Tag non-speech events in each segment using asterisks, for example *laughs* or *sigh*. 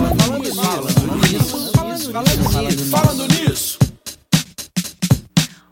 falando nisso, falando nisso, falando nisso.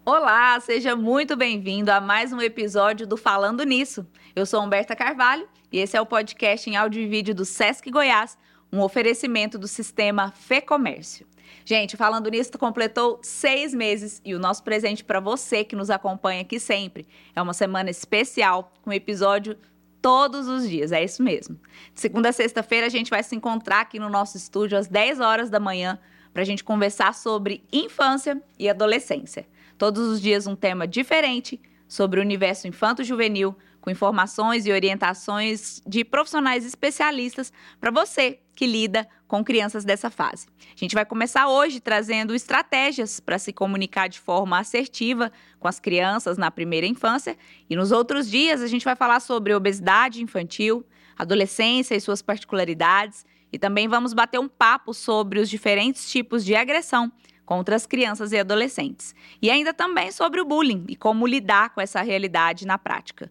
Olá, seja muito bem-vindo a mais um episódio do Falando Nisso. Eu sou Humberta Carvalho e esse é o podcast em áudio e vídeo do Sesc Goiás, um oferecimento do sistema Fê Comércio. Gente, Falando Nisso completou seis meses e o nosso presente para você que nos acompanha aqui sempre é uma semana especial com episódio todos os dias, é isso mesmo. De segunda a sexta-feira a gente vai se encontrar aqui no nosso estúdio às 10 horas da manhã para a gente conversar sobre infância e adolescência. Todos os dias um tema diferente sobre o universo infanto-juvenil, com informações e orientações de profissionais especialistas para você que lida com crianças dessa fase. A gente vai começar hoje trazendo estratégias para se comunicar de forma assertiva com as crianças na primeira infância e nos outros dias a gente vai falar sobre obesidade infantil, adolescência e suas particularidades e também vamos bater um papo sobre os diferentes tipos de agressão contra as crianças e adolescentes. E ainda também sobre o bullying e como lidar com essa realidade na prática.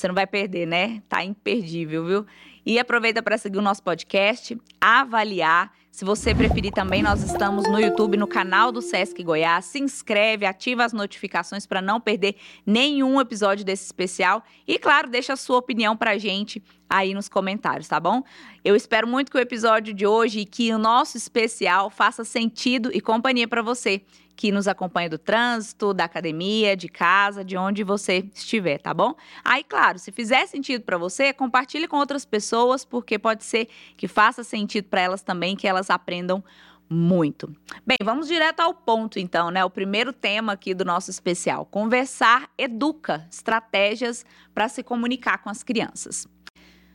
Você não vai perder, né? Tá imperdível, viu? E aproveita para seguir o nosso podcast, avaliar. Se você preferir também, nós estamos no YouTube, no canal do Sesc Goiás. Se inscreve, ativa as notificações para não perder nenhum episódio desse especial. E, claro, deixa a sua opinião para a gente aí nos comentários, tá bom? Eu espero muito que o episódio de hoje e que o nosso especial faça sentido e companhia para você que nos acompanha do trânsito, da academia, de casa, de onde você estiver, tá bom? Aí, claro, se fizer sentido para você, compartilhe com outras pessoas, porque pode ser que faça sentido para elas também, que elas aprendam muito. Bem, vamos direto ao ponto então, né? O primeiro tema aqui do nosso especial: conversar educa estratégias para se comunicar com as crianças.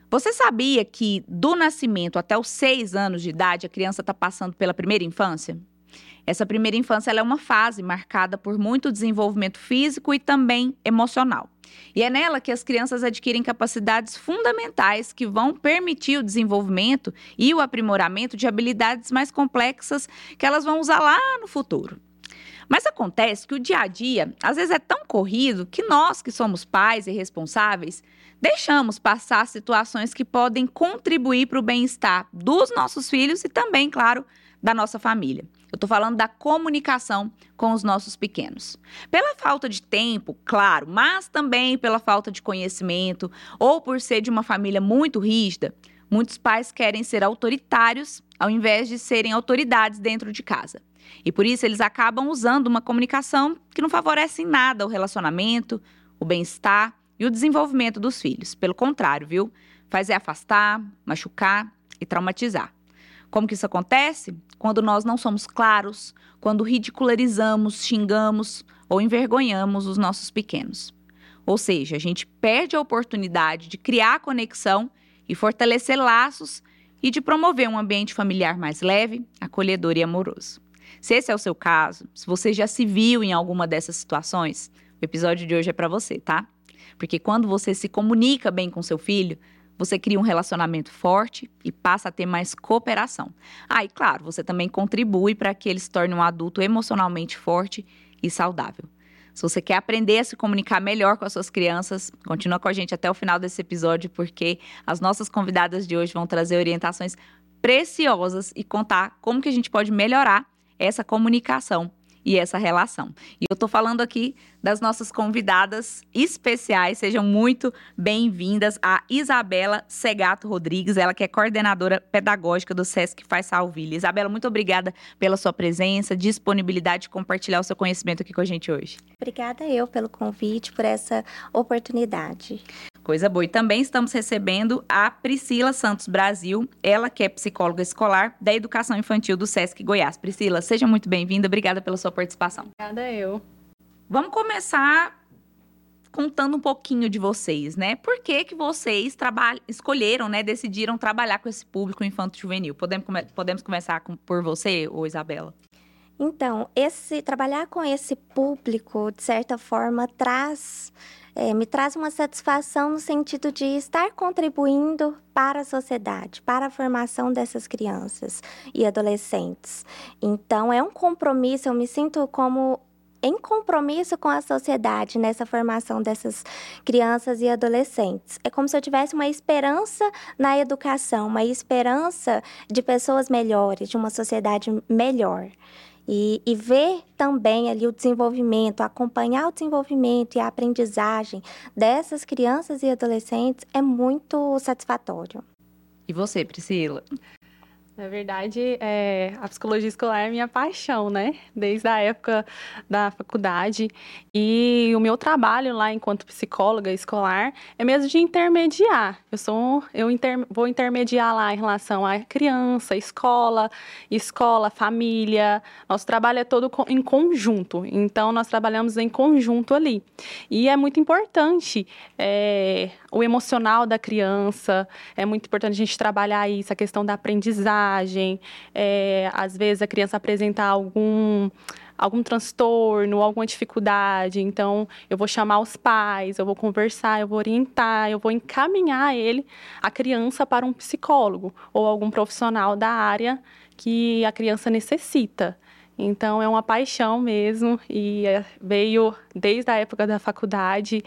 Você sabia que do nascimento até os seis anos de idade a criança está passando pela primeira infância? Essa primeira infância é uma fase marcada por muito desenvolvimento físico e também emocional. E é nela que as crianças adquirem capacidades fundamentais que vão permitir o desenvolvimento e o aprimoramento de habilidades mais complexas que elas vão usar lá no futuro. Mas acontece que o dia a dia, às vezes, é tão corrido que nós, que somos pais e responsáveis, deixamos passar situações que podem contribuir para o bem-estar dos nossos filhos e também, claro, da nossa família. Eu estou falando da comunicação com os nossos pequenos. Pela falta de tempo, claro, mas também pela falta de conhecimento ou por ser de uma família muito rígida, muitos pais querem ser autoritários ao invés de serem autoridades dentro de casa. E por isso eles acabam usando uma comunicação que não favorece em nada o relacionamento, o bem-estar e o desenvolvimento dos filhos. Pelo contrário, viu? Faz é afastar, machucar e traumatizar. Como que isso acontece? Quando nós não somos claros, quando ridicularizamos, xingamos ou envergonhamos os nossos pequenos. Ou seja, a gente perde a oportunidade de criar conexão e fortalecer laços e de promover um ambiente familiar mais leve, acolhedor e amoroso. Se esse é o seu caso, se você já se viu em alguma dessas situações, o episódio de hoje é para você, tá? Porque quando você se comunica bem com seu filho, você cria um relacionamento forte e passa a ter mais cooperação. Ah, e claro, você também contribui para que ele se torne um adulto emocionalmente forte e saudável. Se você quer aprender a se comunicar melhor com as suas crianças, continua com a gente até o final desse episódio, porque as nossas convidadas de hoje vão trazer orientações preciosas e contar como que a gente pode melhorar essa comunicação e essa relação. E eu estou falando aqui das nossas convidadas especiais. Sejam muito bem-vindas a Isabela Segato Rodrigues, ela que é coordenadora pedagógica do SESC Faz Salvilha. Isabela, muito obrigada pela sua presença, disponibilidade de compartilhar o seu conhecimento aqui com a gente hoje. Obrigada eu pelo convite, por essa oportunidade. Coisa boa. E também estamos recebendo a Priscila Santos Brasil, ela que é psicóloga escolar da educação infantil do SESC Goiás. Priscila, seja muito bem-vinda. Obrigada pela sua participação. Obrigada eu. Vamos começar contando um pouquinho de vocês, né? Por que, que vocês escolheram, né, decidiram trabalhar com esse público infanto-juvenil? Podemos, come podemos começar com, por você, ou Isabela? Então, esse trabalhar com esse público, de certa forma, traz é, me traz uma satisfação no sentido de estar contribuindo para a sociedade, para a formação dessas crianças e adolescentes. Então, é um compromisso, eu me sinto como em compromisso com a sociedade nessa formação dessas crianças e adolescentes. É como se eu tivesse uma esperança na educação, uma esperança de pessoas melhores, de uma sociedade melhor. E, e, ver também ali o desenvolvimento, acompanhar o desenvolvimento e a aprendizagem dessas crianças e adolescentes é muito satisfatório. E você, Priscila? Na verdade, é, a psicologia escolar é minha paixão, né? Desde a época da faculdade. E o meu trabalho lá enquanto psicóloga escolar é mesmo de intermediar. Eu sou, eu inter, vou intermediar lá em relação à criança, escola, escola, família. Nosso trabalho é todo em conjunto. Então, nós trabalhamos em conjunto ali. E é muito importante é, o emocional da criança. É muito importante a gente trabalhar isso, a questão da aprendizagem é, às vezes a criança apresenta algum algum transtorno, alguma dificuldade, então eu vou chamar os pais, eu vou conversar, eu vou orientar, eu vou encaminhar ele, a criança para um psicólogo ou algum profissional da área que a criança necessita. Então é uma paixão mesmo e é, veio desde a época da faculdade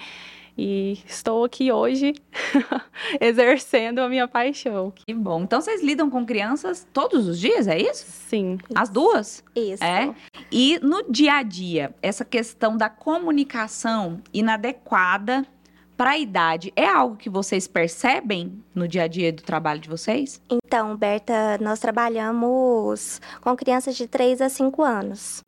e estou aqui hoje *laughs* exercendo a minha paixão. Que bom. Então vocês lidam com crianças todos os dias, é isso? Sim. As duas? Isso. É. E no dia a dia, essa questão da comunicação inadequada para a idade, é algo que vocês percebem no dia a dia do trabalho de vocês? Então, Berta, nós trabalhamos com crianças de 3 a 5 anos.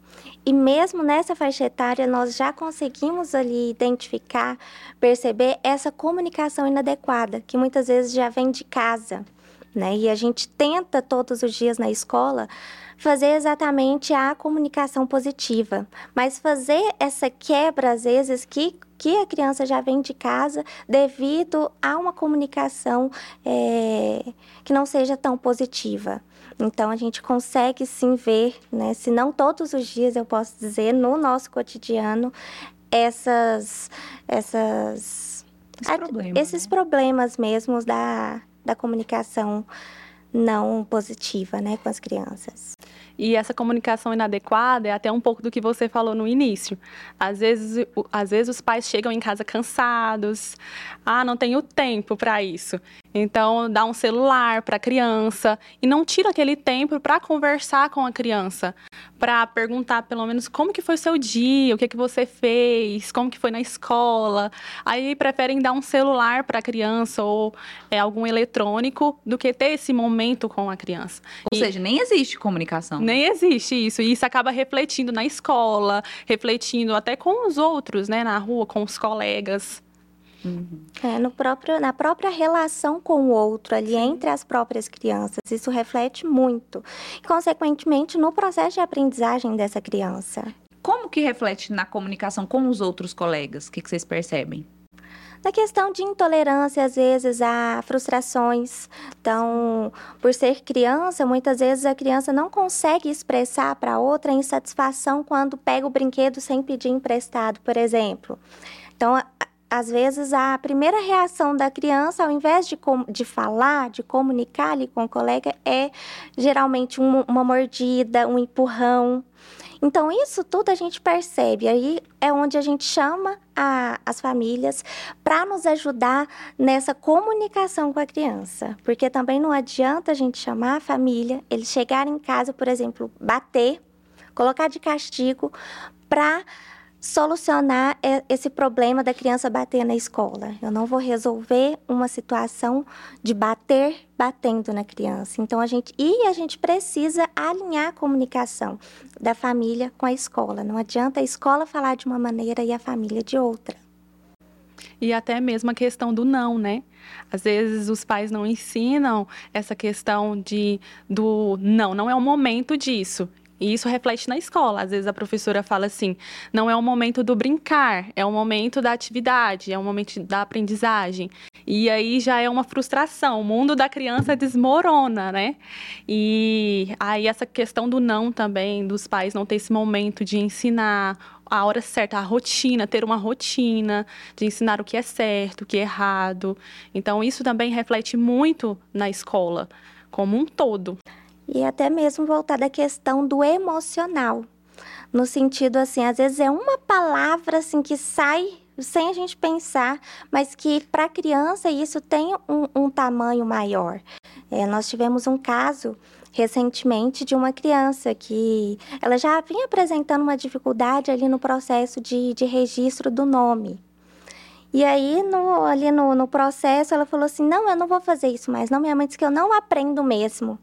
E mesmo nessa faixa etária, nós já conseguimos ali identificar, perceber essa comunicação inadequada, que muitas vezes já vem de casa. Né? E a gente tenta todos os dias na escola fazer exatamente a comunicação positiva, mas fazer essa quebra às vezes que que a criança já vem de casa devido a uma comunicação é, que não seja tão positiva. Então a gente consegue sim ver, né, se não todos os dias eu posso dizer, no nosso cotidiano, essas, essas esses problemas, esses né? problemas mesmos da, da comunicação não positiva, né, com as crianças. E essa comunicação inadequada é até um pouco do que você falou no início. Às vezes, às vezes os pais chegam em casa cansados, ah, não tenho tempo para isso. Então, dá um celular para a criança e não tira aquele tempo para conversar com a criança, para perguntar pelo menos como que foi o seu dia, o que que você fez, como que foi na escola. Aí preferem dar um celular para a criança ou é, algum eletrônico do que ter esse momento com a criança. Ou e, seja, nem existe comunicação. Nem existe isso. E isso acaba refletindo na escola, refletindo até com os outros, né, na rua, com os colegas. Uhum. É, no próprio, na própria relação com o outro, ali entre as próprias crianças. Isso reflete muito. E, consequentemente, no processo de aprendizagem dessa criança. Como que reflete na comunicação com os outros colegas? O que, que vocês percebem? Na questão de intolerância, às vezes há frustrações. Então, por ser criança, muitas vezes a criança não consegue expressar para outra insatisfação quando pega o brinquedo sem pedir emprestado, por exemplo. Então, às vezes, a primeira reação da criança, ao invés de, de falar, de comunicar ali com o colega, é geralmente um, uma mordida, um empurrão. Então, isso tudo a gente percebe. Aí é onde a gente chama a, as famílias para nos ajudar nessa comunicação com a criança. Porque também não adianta a gente chamar a família, eles chegarem em casa, por exemplo, bater, colocar de castigo, para solucionar esse problema da criança bater na escola. Eu não vou resolver uma situação de bater batendo na criança. Então a gente e a gente precisa alinhar a comunicação da família com a escola. Não adianta a escola falar de uma maneira e a família de outra. E até mesmo a questão do não, né? Às vezes os pais não ensinam essa questão de do não, não é o momento disso. E isso reflete na escola. Às vezes a professora fala assim: não é o momento do brincar, é o momento da atividade, é o momento da aprendizagem. E aí já é uma frustração. O mundo da criança desmorona, né? E aí essa questão do não também, dos pais não ter esse momento de ensinar a hora certa, a rotina, ter uma rotina de ensinar o que é certo, o que é errado. Então, isso também reflete muito na escola como um todo e até mesmo voltar da questão do emocional. no sentido assim, às vezes é uma palavra assim que sai sem a gente pensar, mas que para a criança isso tem um, um tamanho maior. É, nós tivemos um caso recentemente de uma criança que ela já vinha apresentando uma dificuldade ali no processo de, de registro do nome. E aí, no, ali no, no processo, ela falou assim: Não, eu não vou fazer isso mais. Não, minha mãe disse que eu não aprendo mesmo.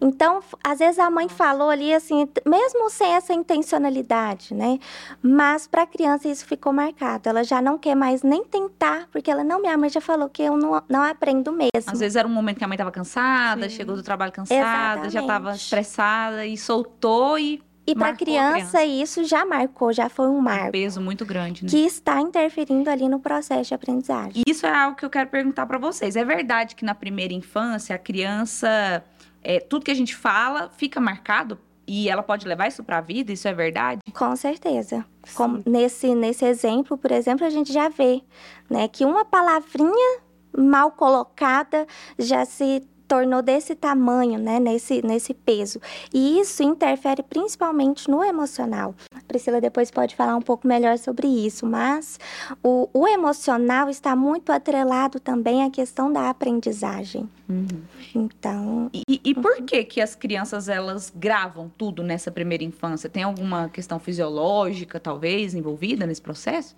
Então, às vezes a mãe falou ali assim, mesmo sem essa intencionalidade, né? Mas para a criança isso ficou marcado. Ela já não quer mais nem tentar, porque ela não, minha mãe já falou que eu não, não aprendo mesmo. Às vezes era um momento que a mãe estava cansada, Sim. chegou do trabalho cansada, Exatamente. já estava estressada e soltou e e para a criança, isso já marcou, já foi um marco. Um peso muito grande, né? Que está interferindo ali no processo de aprendizagem. E isso é algo que eu quero perguntar para vocês. É verdade que na primeira infância a criança é, tudo que a gente fala fica marcado e ela pode levar isso para a vida, isso é verdade? Com certeza. Como nesse, nesse exemplo, por exemplo, a gente já vê né, que uma palavrinha mal colocada já se tornou desse tamanho, né, nesse, nesse peso. E isso interfere principalmente no emocional. A Priscila depois pode falar um pouco melhor sobre isso, mas o, o emocional está muito atrelado também à questão da aprendizagem. Uhum. Então. E, e por uhum. que que as crianças elas gravam tudo nessa primeira infância? Tem alguma questão fisiológica, talvez, envolvida nesse processo?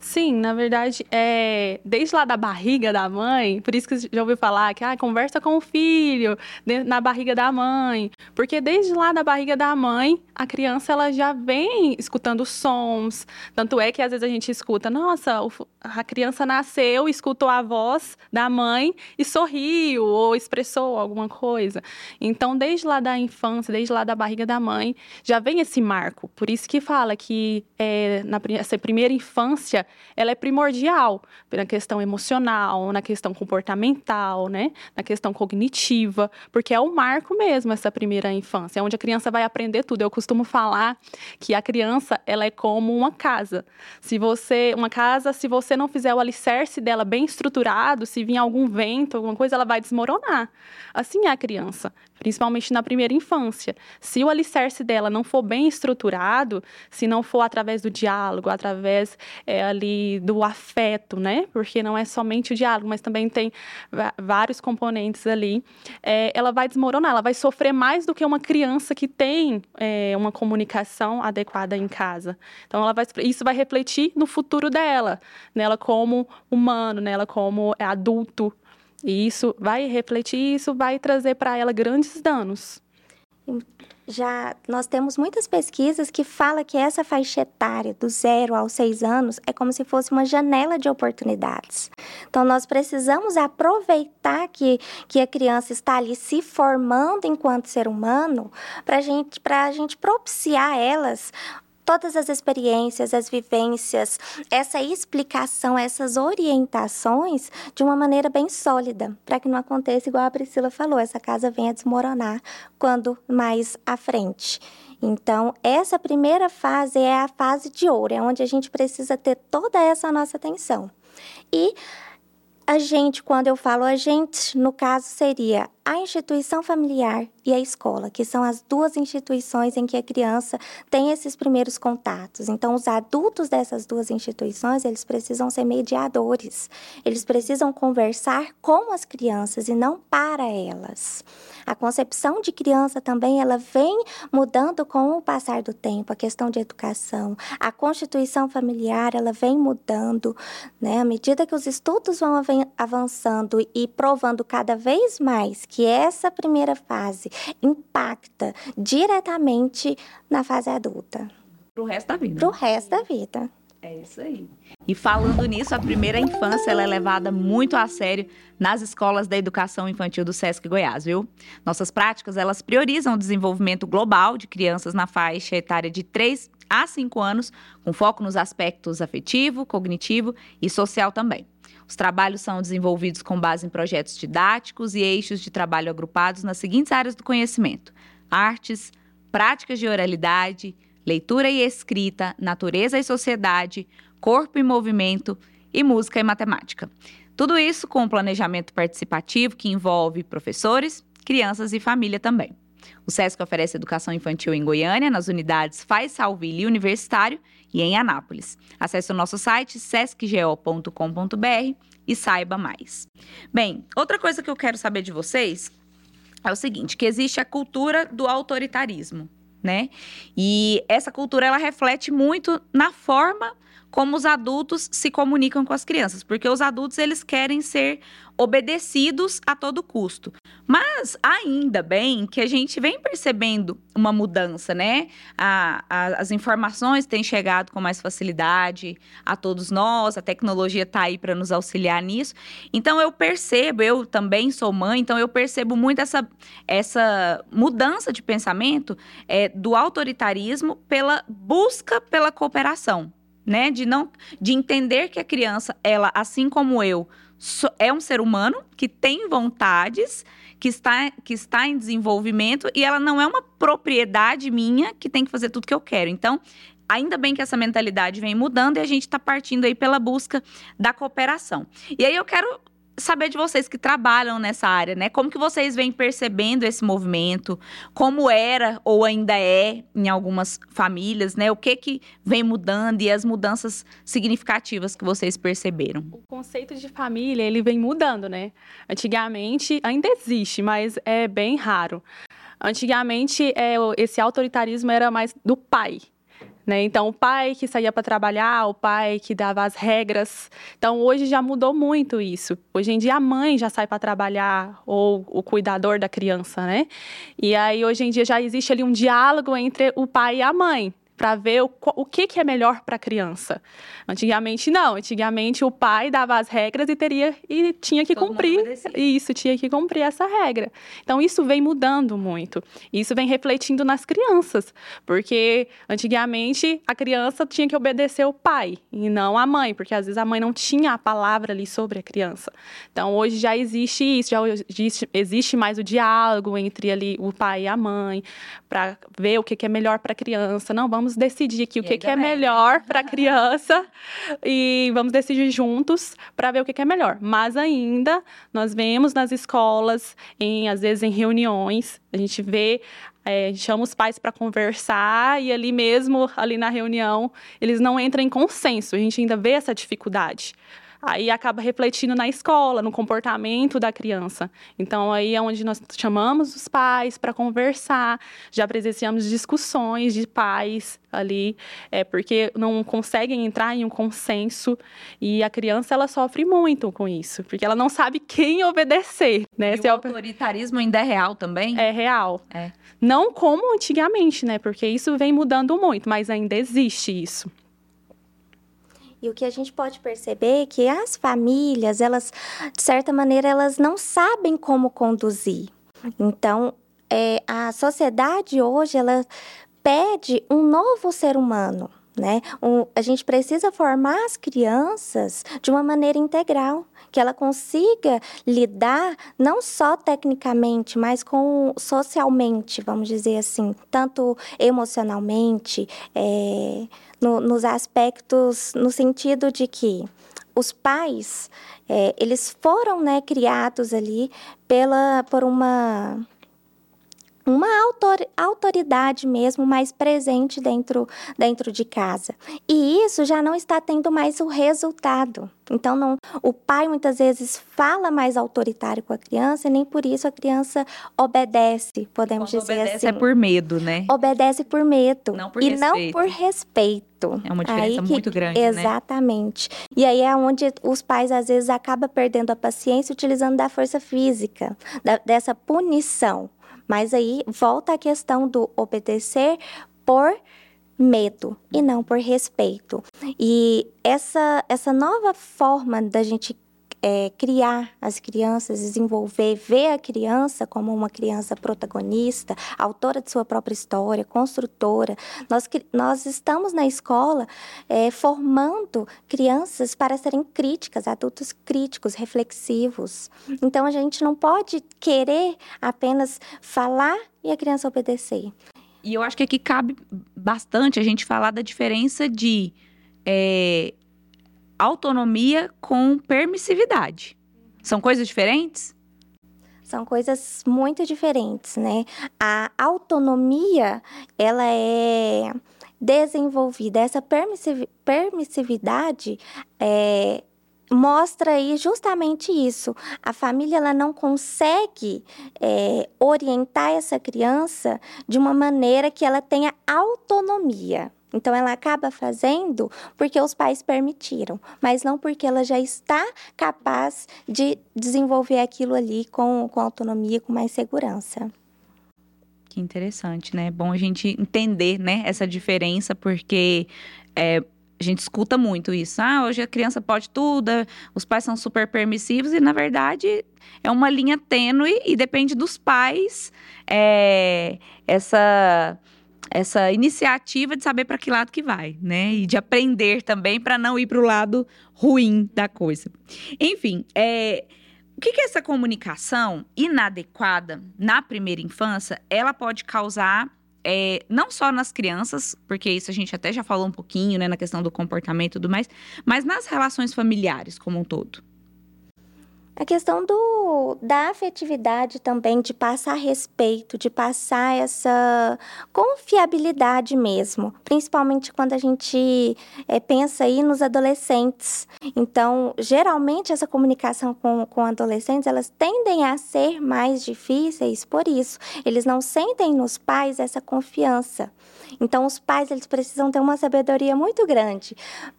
Sim, na verdade, é desde lá da barriga da mãe, por isso que já ouviu falar que ah, conversa com o filho na barriga da mãe, porque desde lá da barriga da mãe, a criança ela já vem escutando sons, tanto é que às vezes a gente escuta, nossa, a criança nasceu, escutou a voz da mãe e sorriu ou expressou alguma coisa. Então, desde lá da infância, desde lá da barriga da mãe, já vem esse marco. Por isso que fala que é, na essa primeira infância ela é primordial na questão emocional, na questão comportamental, né? na questão cognitiva, porque é o marco mesmo essa primeira infância, é onde a criança vai aprender tudo. Eu costumo falar que a criança ela é como uma casa. Se você, uma casa, se você não fizer o alicerce dela bem estruturado, se vir algum vento, alguma coisa, ela vai desmoronar. Assim é a criança principalmente na primeira infância. Se o alicerce dela não for bem estruturado, se não for através do diálogo, através é, ali do afeto, né? Porque não é somente o diálogo, mas também tem vários componentes ali. É, ela vai desmoronar, ela vai sofrer mais do que uma criança que tem é, uma comunicação adequada em casa. Então, ela vai, isso vai refletir no futuro dela, nela como humano, nela como adulto. E isso vai refletir, isso vai trazer para ela grandes danos. Já nós temos muitas pesquisas que falam que essa faixa etária do zero aos seis anos é como se fosse uma janela de oportunidades. Então nós precisamos aproveitar que, que a criança está ali se formando enquanto ser humano para gente, a gente propiciar elas todas as experiências, as vivências, essa explicação, essas orientações de uma maneira bem sólida, para que não aconteça igual a Priscila falou, essa casa venha desmoronar quando mais à frente. Então, essa primeira fase é a fase de ouro, é onde a gente precisa ter toda essa nossa atenção. E a gente, quando eu falo a gente, no caso seria a instituição familiar e a escola, que são as duas instituições em que a criança tem esses primeiros contatos. Então, os adultos dessas duas instituições, eles precisam ser mediadores. Eles precisam conversar com as crianças e não para elas. A concepção de criança também, ela vem mudando com o passar do tempo, a questão de educação. A constituição familiar, ela vem mudando, né? À medida que os estudos vão avançando e provando cada vez mais que essa primeira fase impacta diretamente na fase adulta. Para o resto da vida. Para o resto da vida. É isso aí. E falando nisso, a primeira infância ela é levada muito a sério nas escolas da educação infantil do SESC Goiás, viu? Nossas práticas, elas priorizam o desenvolvimento global de crianças na faixa etária de 3 a 5 anos, com foco nos aspectos afetivo, cognitivo e social também. Os trabalhos são desenvolvidos com base em projetos didáticos e eixos de trabalho agrupados nas seguintes áreas do conhecimento: artes, práticas de oralidade, leitura e escrita, natureza e sociedade, corpo e movimento e música e matemática. Tudo isso com um planejamento participativo que envolve professores, crianças e família também. O SESC oferece educação infantil em Goiânia, nas unidades Faz Salville e Universitário e em Anápolis. Acesse o nosso site sescgo.com.br e saiba mais. Bem, outra coisa que eu quero saber de vocês é o seguinte, que existe a cultura do autoritarismo, né? E essa cultura ela reflete muito na forma como os adultos se comunicam com as crianças, porque os adultos eles querem ser obedecidos a todo custo. Mas ainda bem que a gente vem percebendo uma mudança, né? A, a, as informações têm chegado com mais facilidade a todos nós, a tecnologia está aí para nos auxiliar nisso. Então eu percebo, eu também sou mãe, então eu percebo muito essa, essa mudança de pensamento é, do autoritarismo pela busca pela cooperação né? De não, de entender que a criança, ela, assim como eu, é um ser humano que tem vontades, que está, que está em desenvolvimento e ela não é uma propriedade minha que tem que fazer tudo que eu quero. Então, ainda bem que essa mentalidade vem mudando e a gente está partindo aí pela busca da cooperação. E aí eu quero saber de vocês que trabalham nessa área, né? Como que vocês vêm percebendo esse movimento? Como era ou ainda é em algumas famílias, né? O que que vem mudando e as mudanças significativas que vocês perceberam? O conceito de família, ele vem mudando, né? Antigamente ainda existe, mas é bem raro. Antigamente, é, esse autoritarismo era mais do pai, né? Então, o pai que saía para trabalhar, o pai que dava as regras. Então, hoje já mudou muito isso. Hoje em dia, a mãe já sai para trabalhar, ou o cuidador da criança, né? E aí, hoje em dia, já existe ali um diálogo entre o pai e a mãe para ver o, o que, que é melhor para a criança. Antigamente não, antigamente o pai dava as regras e teria e tinha que Todo cumprir isso, tinha que cumprir essa regra. Então isso vem mudando muito. Isso vem refletindo nas crianças, porque antigamente a criança tinha que obedecer o pai e não a mãe, porque às vezes a mãe não tinha a palavra ali sobre a criança. Então hoje já existe isso, já existe, existe mais o diálogo entre ali o pai e a mãe para ver o que, que é melhor para a criança. Não, vamos vamos decidir aqui o que, que é melhor para a criança e vamos decidir juntos para ver o que, que é melhor. Mas ainda nós vemos nas escolas, em às vezes em reuniões, a gente vê é, chama os pais para conversar e ali mesmo, ali na reunião, eles não entram em consenso. A gente ainda vê essa dificuldade aí acaba refletindo na escola, no comportamento da criança. Então, aí é onde nós chamamos os pais para conversar, já presenciamos discussões de pais ali, é, porque não conseguem entrar em um consenso e a criança ela sofre muito com isso, porque ela não sabe quem obedecer, né? E o autoritarismo ainda é real também? É real. É. Não como antigamente, né? Porque isso vem mudando muito, mas ainda existe isso. E o que a gente pode perceber é que as famílias, elas, de certa maneira, elas não sabem como conduzir. Então, é, a sociedade hoje, ela pede um novo ser humano. Né? Um, a gente precisa formar as crianças de uma maneira integral, que ela consiga lidar não só tecnicamente, mas com socialmente, vamos dizer assim, tanto emocionalmente, é, no, nos aspectos, no sentido de que os pais, é, eles foram né, criados ali pela, por uma uma autor, autoridade mesmo mais presente dentro, dentro de casa. E isso já não está tendo mais o resultado. Então, não, o pai muitas vezes fala mais autoritário com a criança e nem por isso a criança obedece, podemos Quando dizer obedece assim. é por medo, né? Obedece por medo. Não por e respeito. não por respeito. É uma diferença que, muito grande, né? Exatamente. Né? E aí é onde os pais, às vezes, acabam perdendo a paciência utilizando da força física, da, dessa punição. Mas aí volta a questão do obedecer por medo e não por respeito. E essa, essa nova forma da gente é, criar as crianças, desenvolver, ver a criança como uma criança protagonista, autora de sua própria história, construtora. Nós, nós estamos na escola é, formando crianças para serem críticas, adultos críticos, reflexivos. Então a gente não pode querer apenas falar e a criança obedecer. E eu acho que aqui cabe bastante a gente falar da diferença de é, autonomia com permissividade. São coisas diferentes? São coisas muito diferentes, né? A autonomia, ela é desenvolvida, essa permissividade é, mostra aí justamente isso. A família ela não consegue é, orientar essa criança de uma maneira que ela tenha autonomia. Então ela acaba fazendo porque os pais permitiram, mas não porque ela já está capaz de desenvolver aquilo ali com, com autonomia, com mais segurança. Que interessante, né? Bom a gente entender, né, essa diferença, porque é, a gente escuta muito isso. Ah, hoje a criança pode tudo, os pais são super permissivos, e na verdade é uma linha tênue e depende dos pais é, essa essa iniciativa de saber para que lado que vai, né? E de aprender também para não ir para o lado ruim da coisa. Enfim, é, o que, que essa comunicação inadequada na primeira infância ela pode causar é, não só nas crianças, porque isso a gente até já falou um pouquinho, né, na questão do comportamento e tudo mais, mas nas relações familiares como um todo. A questão do, da afetividade também, de passar respeito, de passar essa confiabilidade mesmo, principalmente quando a gente é, pensa aí nos adolescentes. Então, geralmente essa comunicação com, com adolescentes, elas tendem a ser mais difíceis por isso. Eles não sentem nos pais essa confiança. Então, os pais eles precisam ter uma sabedoria muito grande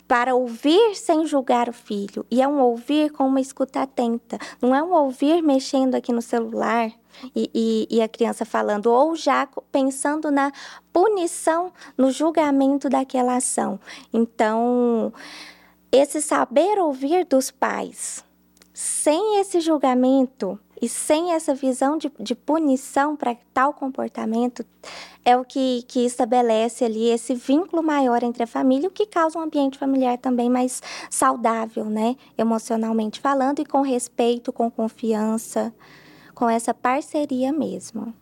para ouvir sem julgar o filho. E é um ouvir com uma escuta atenta. Não é um ouvir mexendo aqui no celular e, e, e a criança falando, ou já pensando na punição, no julgamento daquela ação. Então, esse saber ouvir dos pais, sem esse julgamento, e sem essa visão de, de punição para tal comportamento, é o que, que estabelece ali esse vínculo maior entre a família, o que causa um ambiente familiar também mais saudável, né? Emocionalmente falando, e com respeito, com confiança, com essa parceria mesmo.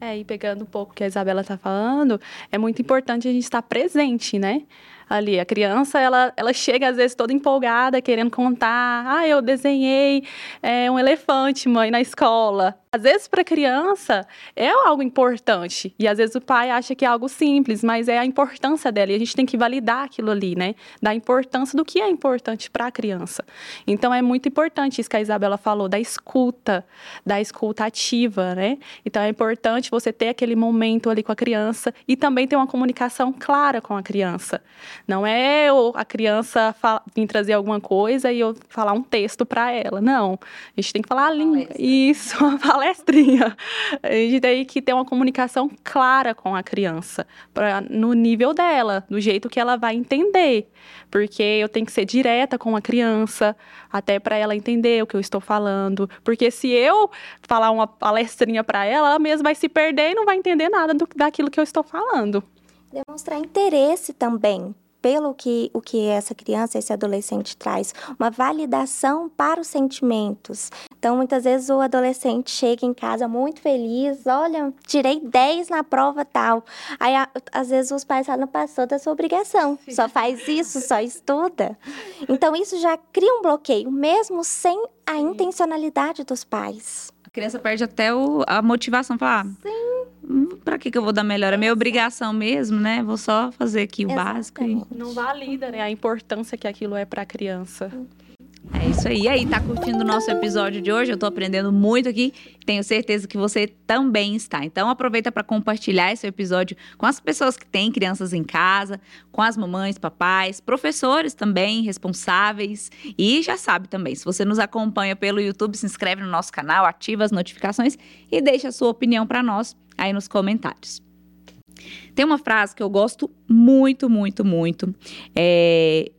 É, e pegando um pouco o que a Isabela está falando, é muito importante a gente estar presente, né? Ali. A criança, ela, ela chega às vezes toda empolgada, querendo contar. Ah, eu desenhei é, um elefante, mãe, na escola. Às vezes, para a criança, é algo importante. E às vezes o pai acha que é algo simples, mas é a importância dela. E a gente tem que validar aquilo ali, né? Da importância do que é importante para a criança. Então, é muito importante isso que a Isabela falou, da escuta, da escuta ativa, né? Então, é importante você ter aquele momento ali com a criança e também ter uma comunicação clara com a criança. Não é a criança vir trazer alguma coisa e eu falar um texto para ela. Não. A gente tem que falar a língua. Isso, *laughs* uma palestrinha. *laughs* A gente tem que ter uma comunicação clara com a criança, pra, no nível dela, do jeito que ela vai entender. Porque eu tenho que ser direta com a criança, até para ela entender o que eu estou falando. Porque se eu falar uma palestrinha para ela, ela mesma vai se perder e não vai entender nada do, daquilo que eu estou falando. Demonstrar interesse também pelo que o que essa criança, esse adolescente traz, uma validação para os sentimentos. Então, muitas vezes o adolescente chega em casa muito feliz, olha, tirei 10 na prova tal. Aí, às vezes, os pais falam, passou da sua obrigação, só faz isso, só estuda. Então, isso já cria um bloqueio, mesmo sem a intencionalidade dos pais. A criança perde até o, a motivação, falar, ah, Sim Hum, para que, que eu vou dar melhor? É minha obrigação mesmo, né? Vou só fazer aqui o Exatamente. básico. E... Não valida, né? A importância que aquilo é para a criança. É isso aí. E aí, tá curtindo o nosso episódio de hoje? Eu tô aprendendo muito aqui. Tenho certeza que você também está. Então, aproveita para compartilhar esse episódio com as pessoas que têm crianças em casa, com as mamães, papais, professores também, responsáveis. E já sabe também, se você nos acompanha pelo YouTube, se inscreve no nosso canal, ativa as notificações e deixa a sua opinião para nós aí nos comentários. Tem uma frase que eu gosto muito, muito, muito. É,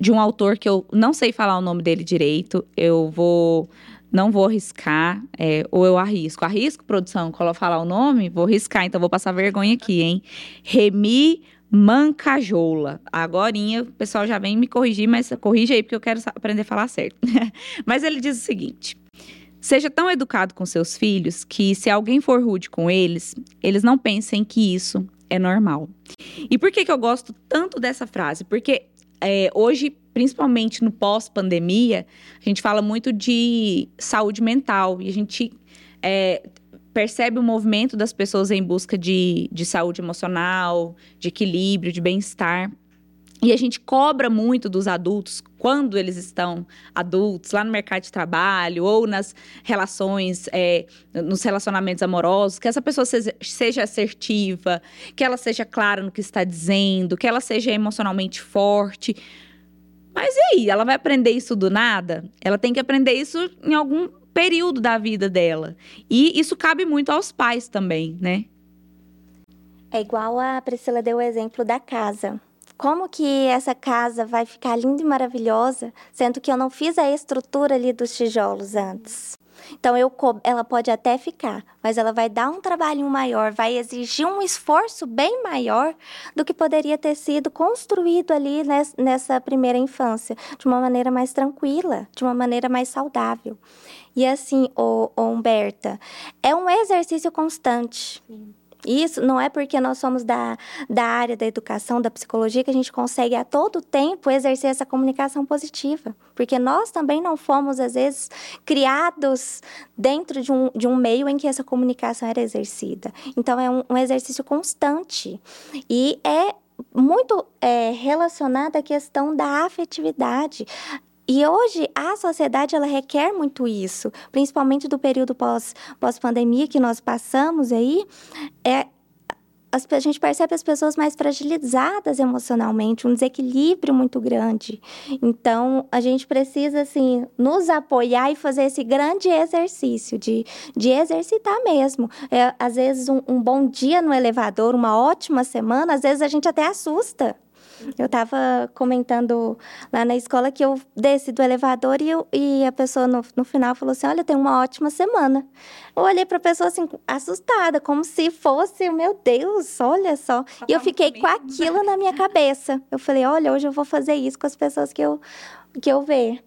de um autor que eu não sei falar o nome dele direito. Eu vou. Não vou arriscar, é, ou eu arrisco. Arrisco, produção, quando eu falar o nome, vou arriscar, então vou passar vergonha aqui, hein? Remi Mancajola. Agora o pessoal já vem me corrigir, mas corrige aí, porque eu quero aprender a falar certo. *laughs* mas ele diz o seguinte: Seja tão educado com seus filhos que, se alguém for rude com eles, eles não pensem que isso é normal. E por que, que eu gosto tanto dessa frase? Porque é, hoje, principalmente no pós-pandemia, a gente fala muito de saúde mental e a gente é, percebe o movimento das pessoas em busca de, de saúde emocional, de equilíbrio, de bem-estar. E a gente cobra muito dos adultos quando eles estão adultos, lá no mercado de trabalho ou nas relações, é, nos relacionamentos amorosos, que essa pessoa seja, seja, assertiva, que ela seja clara no que está dizendo, que ela seja emocionalmente forte. Mas e aí? Ela vai aprender isso do nada? Ela tem que aprender isso em algum período da vida dela. E isso cabe muito aos pais também, né? É igual a Priscila deu o exemplo da casa como que essa casa vai ficar linda e maravilhosa, sendo que eu não fiz a estrutura ali dos tijolos antes. Então eu, ela pode até ficar, mas ela vai dar um trabalhinho maior, vai exigir um esforço bem maior do que poderia ter sido construído ali nessa primeira infância, de uma maneira mais tranquila, de uma maneira mais saudável. E assim, ô, ô Humberta, é um exercício constante. Sim. Isso não é porque nós somos da, da área da educação, da psicologia, que a gente consegue a todo tempo exercer essa comunicação positiva. Porque nós também não fomos, às vezes, criados dentro de um, de um meio em que essa comunicação era exercida. Então, é um, um exercício constante. E é muito é, à questão da afetividade. E hoje a sociedade ela requer muito isso, principalmente do período pós, pós-pandemia que nós passamos aí, é a gente percebe as pessoas mais fragilizadas emocionalmente, um desequilíbrio muito grande. Então, a gente precisa, assim, nos apoiar e fazer esse grande exercício de, de exercitar mesmo. É, às vezes, um, um bom dia no elevador, uma ótima semana, às vezes a gente até assusta. Eu estava comentando lá na escola que eu desci do elevador e, eu, e a pessoa no, no final falou assim: Olha, tem uma ótima semana. Eu olhei para a pessoa assim, assustada, como se fosse, meu Deus, olha só. e eu fiquei com aquilo na minha cabeça. Eu falei: Olha, hoje eu vou fazer isso com as pessoas que eu, que eu ver.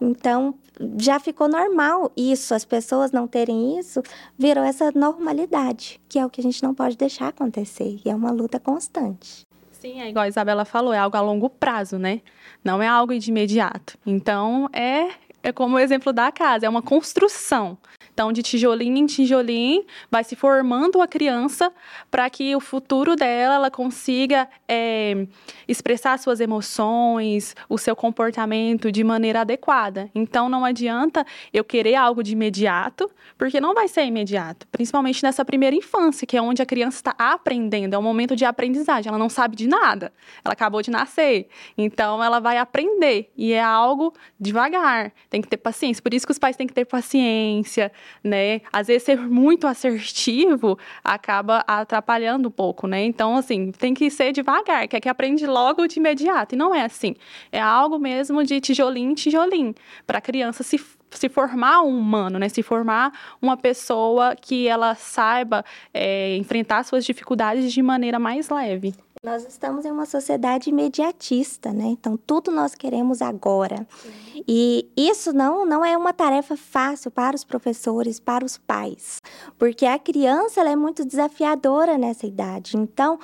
Então, já ficou normal isso, as pessoas não terem isso, virou essa normalidade, que é o que a gente não pode deixar acontecer, e é uma luta constante. Sim, é igual a Isabela falou, é algo a longo prazo, né? Não é algo de imediato. Então, é, é como o exemplo da casa, é uma construção. Então, de tijolinho em tijolinho, vai se formando a criança para que o futuro dela ela consiga é, expressar suas emoções, o seu comportamento de maneira adequada. Então, não adianta eu querer algo de imediato, porque não vai ser imediato. Principalmente nessa primeira infância, que é onde a criança está aprendendo, é um momento de aprendizagem. Ela não sabe de nada, ela acabou de nascer. Então, ela vai aprender e é algo devagar. Tem que ter paciência. Por isso que os pais têm que ter paciência, né? Às vezes ser muito assertivo acaba atrapalhando um pouco, né? Então, assim, tem que ser devagar, que é que aprende logo de imediato. E não é assim. É algo mesmo de tijolinho em tijolinho, para a criança se se formar um humano, né? Se formar uma pessoa que ela saiba é, enfrentar suas dificuldades de maneira mais leve. Nós estamos em uma sociedade imediatista, né? Então, tudo nós queremos agora. Sim. E isso não, não é uma tarefa fácil para os professores, para os pais, porque a criança ela é muito desafiadora nessa idade. Então,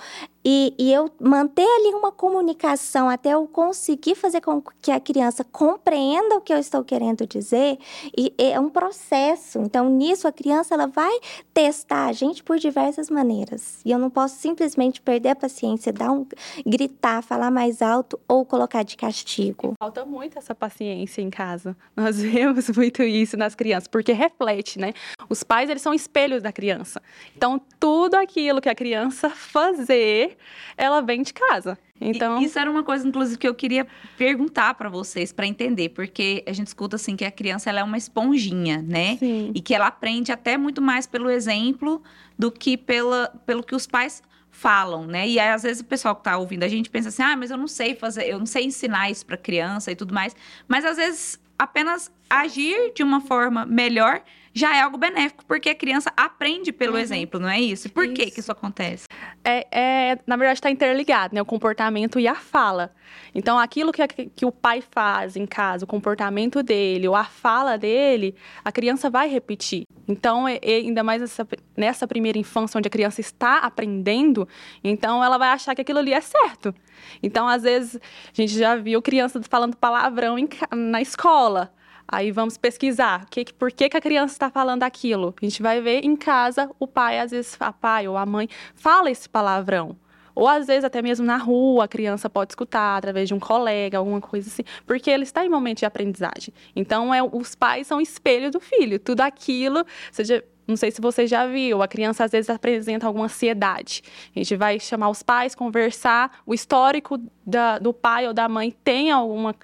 e, e, eu manter ali uma comunicação até eu conseguir fazer com que a criança compreenda o que eu estou querendo dizer, e é um processo. Então, nisso, a criança ela vai testar a gente por diversas maneiras. E eu não posso simplesmente perder a paciência, dar um, gritar, falar mais alto ou colocar de castigo. Falta muito essa paciência em casa. *laughs* Nós vemos muito isso nas crianças, porque reflete, né? Os pais, eles são espelhos da criança. Então, tudo aquilo que a criança fazer ela vem de casa. Então, isso era uma coisa, inclusive, que eu queria perguntar para vocês para entender, porque a gente escuta assim que a criança ela é uma esponjinha, né? Sim. E que ela aprende até muito mais pelo exemplo do que pela, pelo que os pais falam, né? E aí, às vezes o pessoal que está ouvindo a gente pensa assim: "Ah, mas eu não sei fazer, eu não sei ensinar isso para criança e tudo mais". Mas às vezes apenas agir de uma forma melhor já é algo benéfico, porque a criança aprende pelo uhum. exemplo, não é isso? Por isso. que que isso acontece? É, é na verdade, está interligado, né? O comportamento e a fala. Então, aquilo que, que o pai faz em casa, o comportamento dele, ou a fala dele, a criança vai repetir. Então, é, é, ainda mais essa, nessa primeira infância, onde a criança está aprendendo, então ela vai achar que aquilo ali é certo. Então, às vezes, a gente já viu criança falando palavrão em, na escola. Aí vamos pesquisar que, por que, que a criança está falando aquilo. A gente vai ver em casa o pai, às vezes, a pai ou a mãe fala esse palavrão. Ou às vezes até mesmo na rua a criança pode escutar através de um colega, alguma coisa assim, porque ele está em momento de aprendizagem. Então é, os pais são espelho do filho. Tudo aquilo, seja não sei se você já viu, a criança às vezes apresenta alguma ansiedade. A gente vai chamar os pais, conversar, o histórico da, do pai ou da mãe tem alguma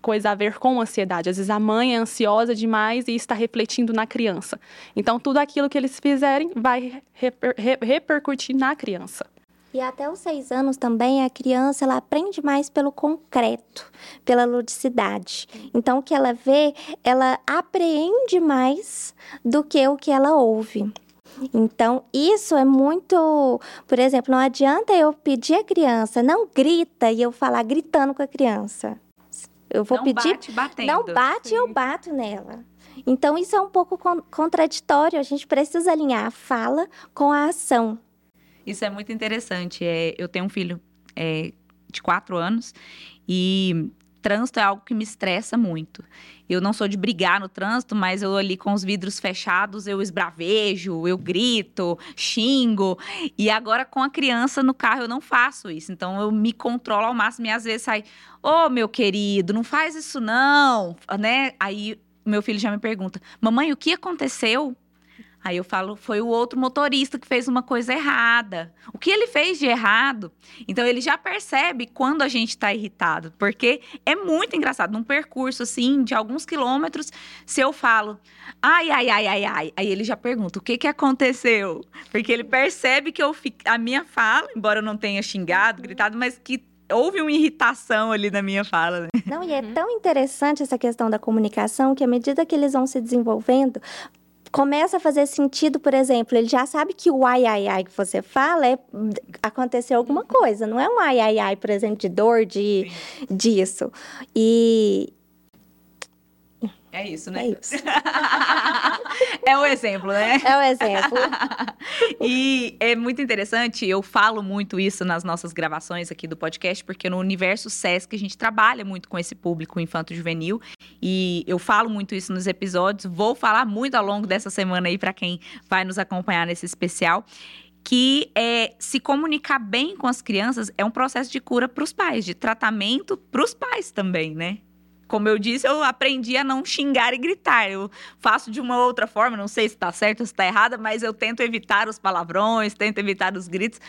coisa a ver com ansiedade. Às vezes a mãe é ansiosa demais e está refletindo na criança. Então, tudo aquilo que eles fizerem vai reper, repercutir na criança. E até os seis anos também a criança ela aprende mais pelo concreto, pela ludicidade. Então o que ela vê, ela apreende mais do que o que ela ouve. Então, isso é muito. Por exemplo, não adianta eu pedir a criança, não grita e eu falar gritando com a criança. Eu vou não pedir. Bate batendo. Não bate, eu bato nela. Então, isso é um pouco contraditório. A gente precisa alinhar a fala com a ação. Isso é muito interessante. É, eu tenho um filho é, de quatro anos e trânsito é algo que me estressa muito. Eu não sou de brigar no trânsito, mas eu ali com os vidros fechados, eu esbravejo, eu grito, xingo. E agora com a criança no carro eu não faço isso. Então eu me controlo ao máximo e às vezes sai: "Ô, oh, meu querido, não faz isso não", né? Aí meu filho já me pergunta: "Mamãe, o que aconteceu?" Aí eu falo, foi o outro motorista que fez uma coisa errada. O que ele fez de errado? Então ele já percebe quando a gente está irritado, porque é muito engraçado. Num percurso assim, de alguns quilômetros, se eu falo, ai, ai, ai, ai, ai, aí ele já pergunta, o que que aconteceu? Porque ele percebe que eu a minha fala, embora eu não tenha xingado, gritado, mas que houve uma irritação ali na minha fala. Né? Não, e é tão interessante essa questão da comunicação que à medida que eles vão se desenvolvendo, começa a fazer sentido, por exemplo, ele já sabe que o ai ai ai que você fala é aconteceu alguma coisa, não é um ai ai ai, por exemplo, de dor, de disso. E é isso, né? É isso. *laughs* é o exemplo, né? É o exemplo. *laughs* e é muito interessante, eu falo muito isso nas nossas gravações aqui do podcast, porque no universo SESC a gente trabalha muito com esse público infanto-juvenil. E eu falo muito isso nos episódios, vou falar muito ao longo dessa semana aí para quem vai nos acompanhar nesse especial que é, se comunicar bem com as crianças é um processo de cura para os pais, de tratamento para os pais também, né? Como eu disse, eu aprendi a não xingar e gritar. Eu faço de uma outra forma, não sei se está certo ou se está errada, mas eu tento evitar os palavrões, tento evitar os gritos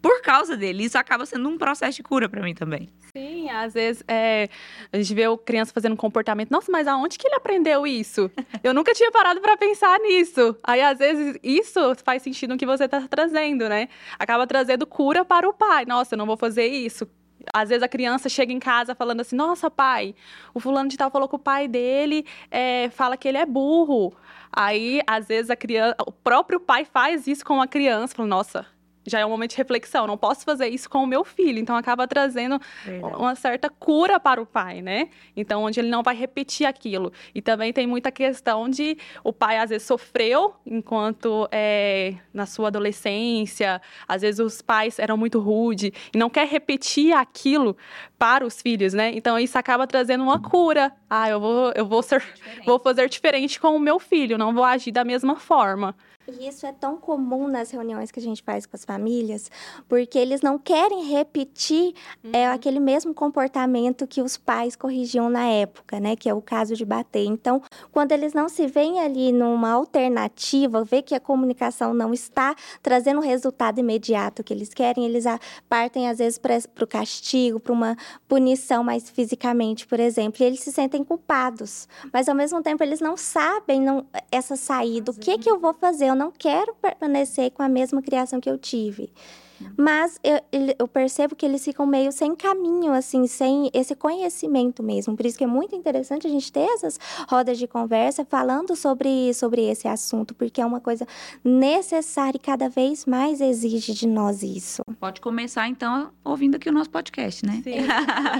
por causa dele. Isso acaba sendo um processo de cura para mim também. Sim, às vezes é, a gente vê o criança fazendo um comportamento. Nossa, mas aonde que ele aprendeu isso? *laughs* Eu nunca tinha parado para pensar nisso. Aí, às vezes, isso faz sentido no que você está trazendo, né? Acaba trazendo cura para o pai. Nossa, eu não vou fazer isso às vezes a criança chega em casa falando assim: Nossa, pai, o fulano de tal falou que o pai dele é, fala que ele é burro. Aí, às vezes, a criança, o próprio pai faz isso com a criança, falando: Nossa, já é um momento de reflexão. Não posso fazer isso com o meu filho. Então acaba trazendo Verdade. uma certa cura para o pai, né? Então onde ele não vai repetir aquilo. E também tem muita questão de o pai às vezes sofreu enquanto é, na sua adolescência, às vezes os pais eram muito rude e não quer repetir aquilo para os filhos, né? Então isso acaba trazendo uma cura. Ah, eu vou eu vou ser vou fazer diferente com o meu filho, não vou agir da mesma forma. E isso é tão comum nas reuniões que a gente faz com as famílias, porque eles não querem repetir é, uhum. é, aquele mesmo comportamento que os pais corrigiam na época, né? Que é o caso de bater. Então, quando eles não se veem ali numa alternativa, vê que a comunicação não está trazendo o resultado imediato que eles querem, eles partem às vezes para o castigo, para uma punição mais fisicamente, por exemplo, e eles se sentem culpados. Mas ao mesmo tempo eles não sabem não, essa saída. O que, que eu vou fazer? Eu não quero permanecer com a mesma criação que eu tive. Mas eu, eu, percebo que eles ficam meio sem caminho, assim, sem esse conhecimento mesmo. Por isso que é muito interessante a gente ter essas rodas de conversa falando sobre, sobre esse assunto, porque é uma coisa necessária e cada vez mais exige de nós isso. Pode começar, então, ouvindo aqui o nosso podcast, né? Sim,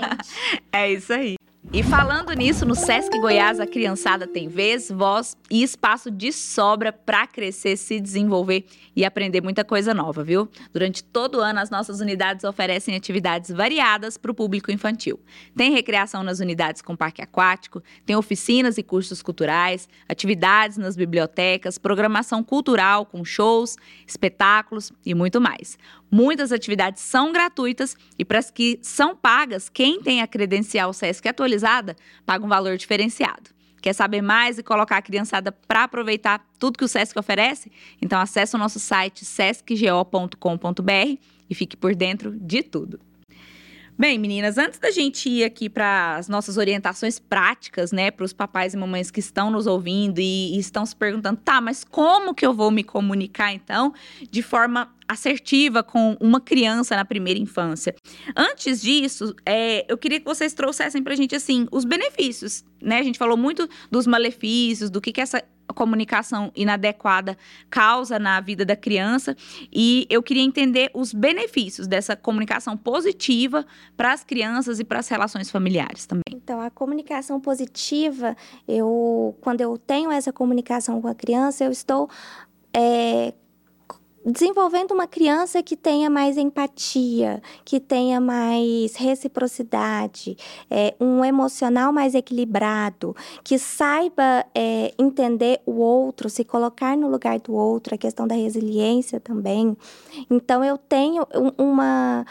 *laughs* é isso aí. E falando nisso, no Sesc Goiás, a criançada tem vez, voz e espaço de sobra para crescer, se desenvolver e aprender muita coisa nova, viu? Durante todo o ano, as nossas unidades oferecem atividades variadas para o público infantil. Tem recreação nas unidades com parque aquático, tem oficinas e cursos culturais, atividades nas bibliotecas, programação cultural com shows, espetáculos e muito mais. Muitas atividades são gratuitas e para as que são pagas, quem tem a credencial SESC atualizada paga um valor diferenciado. Quer saber mais e colocar a criançada para aproveitar tudo que o SESC oferece? Então acesse o nosso site sescgo.com.br e fique por dentro de tudo. Bem, meninas, antes da gente ir aqui para as nossas orientações práticas, né, para os papais e mamães que estão nos ouvindo e, e, estão se perguntando, tá, mas como que eu vou me comunicar então de forma assertiva com uma criança na primeira infância? Antes disso, é, eu queria que vocês trouxessem para a gente assim os benefícios, né? A gente falou muito dos malefícios, do que que essa comunicação inadequada causa na vida da criança e eu queria entender os benefícios dessa comunicação positiva para as crianças e para as relações familiares também. Então, a comunicação positiva, eu quando eu tenho essa comunicação com a criança, eu estou é, desenvolvendo uma criança que tenha mais empatia, que tenha mais reciprocidade, é, um emocional mais equilibrado, que saiba é, entender o outro, se colocar no lugar do outro, a questão da resiliência também. Então, eu tenho uma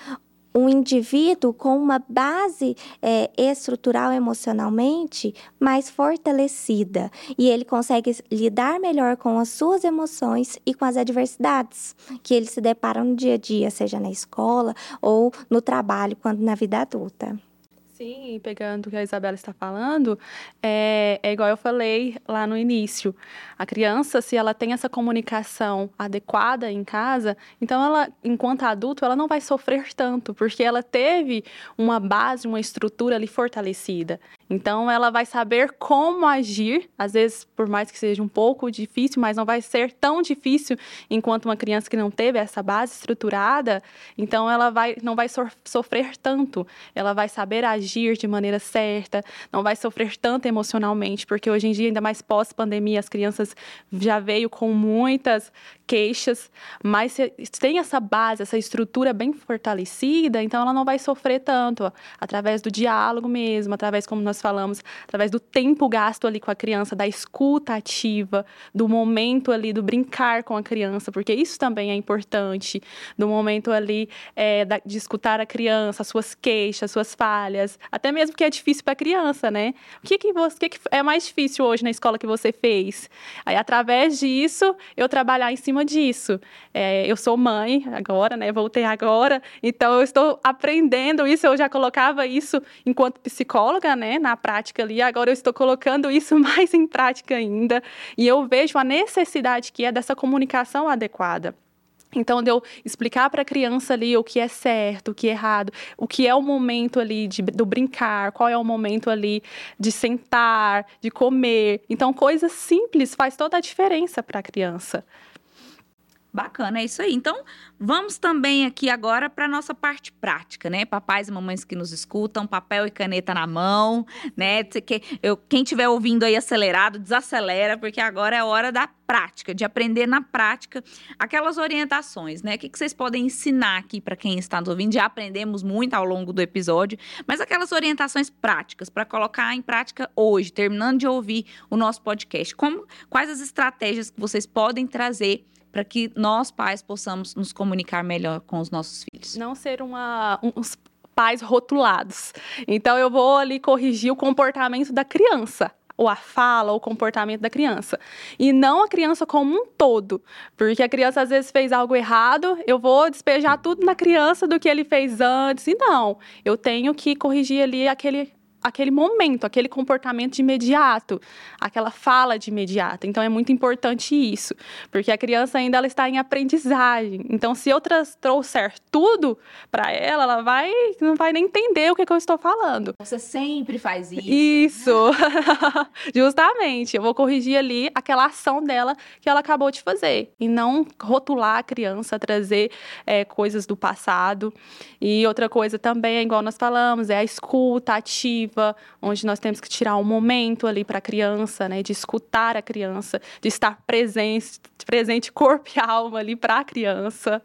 um indivíduo com uma base é, estrutural emocionalmente mais fortalecida e ele consegue lidar melhor com as suas emoções e com as adversidades que ele se depara no dia a dia, seja na escola ou no trabalho, quando na vida adulta. Sim, pegando o que a Isabela está falando, é, é igual eu falei lá no início. A criança, se ela tem essa comunicação adequada em casa, então ela, enquanto adulto, ela não vai sofrer tanto, porque ela teve uma base, uma estrutura ali fortalecida. Então, ela vai saber como agir, às vezes, por mais que seja um pouco difícil, mas não vai ser tão difícil enquanto uma criança que não teve essa base estruturada. Então, ela vai, não vai so sofrer tanto, ela vai saber agir de maneira certa, não vai sofrer tanto emocionalmente, porque hoje em dia, ainda mais pós-pandemia, as crianças já veio com muitas queixas, mas se tem essa base, essa estrutura bem fortalecida, então ela não vai sofrer tanto, ó, através do diálogo mesmo, através, como nós falamos, através do tempo gasto ali com a criança, da escuta ativa, do momento ali do brincar com a criança, porque isso também é importante, do momento ali é, de escutar a criança, suas queixas, suas falhas, até mesmo que é difícil para a criança, né? O que, que, você, que, que é mais difícil hoje na escola que você fez? Aí, através disso, eu trabalhar em cima disso. É, eu sou mãe agora, né? Voltei agora, então eu estou aprendendo isso. Eu já colocava isso enquanto psicóloga, né? Na prática ali. Agora eu estou colocando isso *laughs* mais em prática ainda. E eu vejo a necessidade que é dessa comunicação adequada. Então, de eu explicar para a criança ali o que é certo, o que é errado, o que é o momento ali de, do brincar, qual é o momento ali de sentar, de comer. Então, coisas simples faz toda a diferença para a criança. Bacana, é isso aí. Então, vamos também aqui agora para nossa parte prática, né? Papais e mamães que nos escutam, papel e caneta na mão, né? Eu, quem estiver ouvindo aí acelerado, desacelera, porque agora é hora da prática, de aprender na prática aquelas orientações, né? O que, que vocês podem ensinar aqui para quem está nos ouvindo? Já aprendemos muito ao longo do episódio, mas aquelas orientações práticas para colocar em prática hoje, terminando de ouvir o nosso podcast. Como, quais as estratégias que vocês podem trazer para que nós, pais, possamos nos comunicar melhor com os nossos filhos. Não ser uma, uns pais rotulados. Então, eu vou ali corrigir o comportamento da criança ou a fala, ou o comportamento da criança. E não a criança como um todo. Porque a criança às vezes fez algo errado, eu vou despejar tudo na criança do que ele fez antes. E não, eu tenho que corrigir ali aquele aquele momento, aquele comportamento de imediato, aquela fala de imediato. Então é muito importante isso, porque a criança ainda ela está em aprendizagem. Então se eu trouxer tudo para ela, ela vai não vai nem entender o que, que eu estou falando. Você sempre faz isso. Isso, *laughs* justamente. Eu vou corrigir ali aquela ação dela que ela acabou de fazer e não rotular a criança, trazer é, coisas do passado. E outra coisa também, igual nós falamos, é a escuta ativa raiva, onde nós temos que tirar um momento ali para a criança, né, de escutar a criança, de estar presente, presente corpo e alma ali para a criança.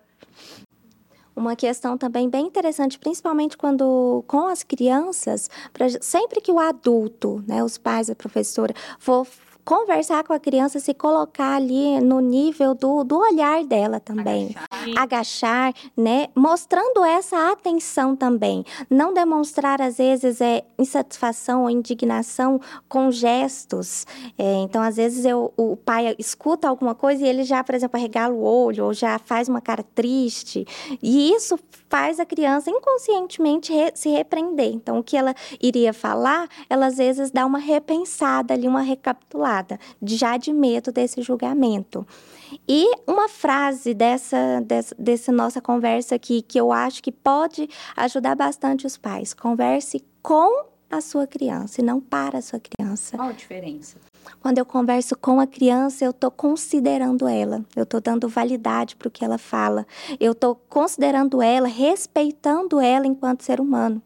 Uma questão também bem interessante, principalmente quando com as crianças, pra, sempre que o adulto, né, os pais, a professora, for conversar com a criança, se colocar ali no nível do, do olhar dela também. Agachar. Agachar, né? Mostrando essa atenção também. Não demonstrar, às vezes, é, insatisfação ou indignação com gestos. É, então, às vezes, eu, o pai escuta alguma coisa e ele já, por exemplo, arregala o olho ou já faz uma cara triste. E isso faz a criança inconscientemente re, se repreender. Então, o que ela iria falar, ela às vezes dá uma repensada ali, uma recapitulada já de medo desse julgamento. E uma frase dessa, dessa, dessa nossa conversa aqui, que eu acho que pode ajudar bastante os pais: converse com a sua criança e não para a sua criança. Qual a diferença? Quando eu converso com a criança, eu estou considerando ela, eu estou dando validade para o que ela fala, eu estou considerando ela, respeitando ela enquanto ser humano.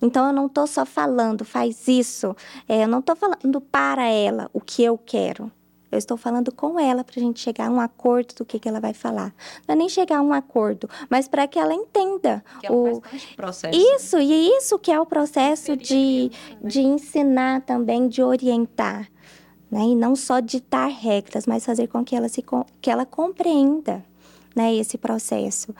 Então, eu não estou só falando, faz isso. É, eu não estou falando para ela o que eu quero. Eu estou falando com ela para a gente chegar a um acordo do que, que ela vai falar. Não é nem chegar a um acordo, mas para que ela entenda. Que é o processo. Isso, né? e isso que é o processo de, né? de ensinar também, de orientar. Né? E não só ditar regras, mas fazer com que ela, se, que ela compreenda né, esse processo.